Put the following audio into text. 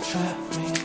trap me.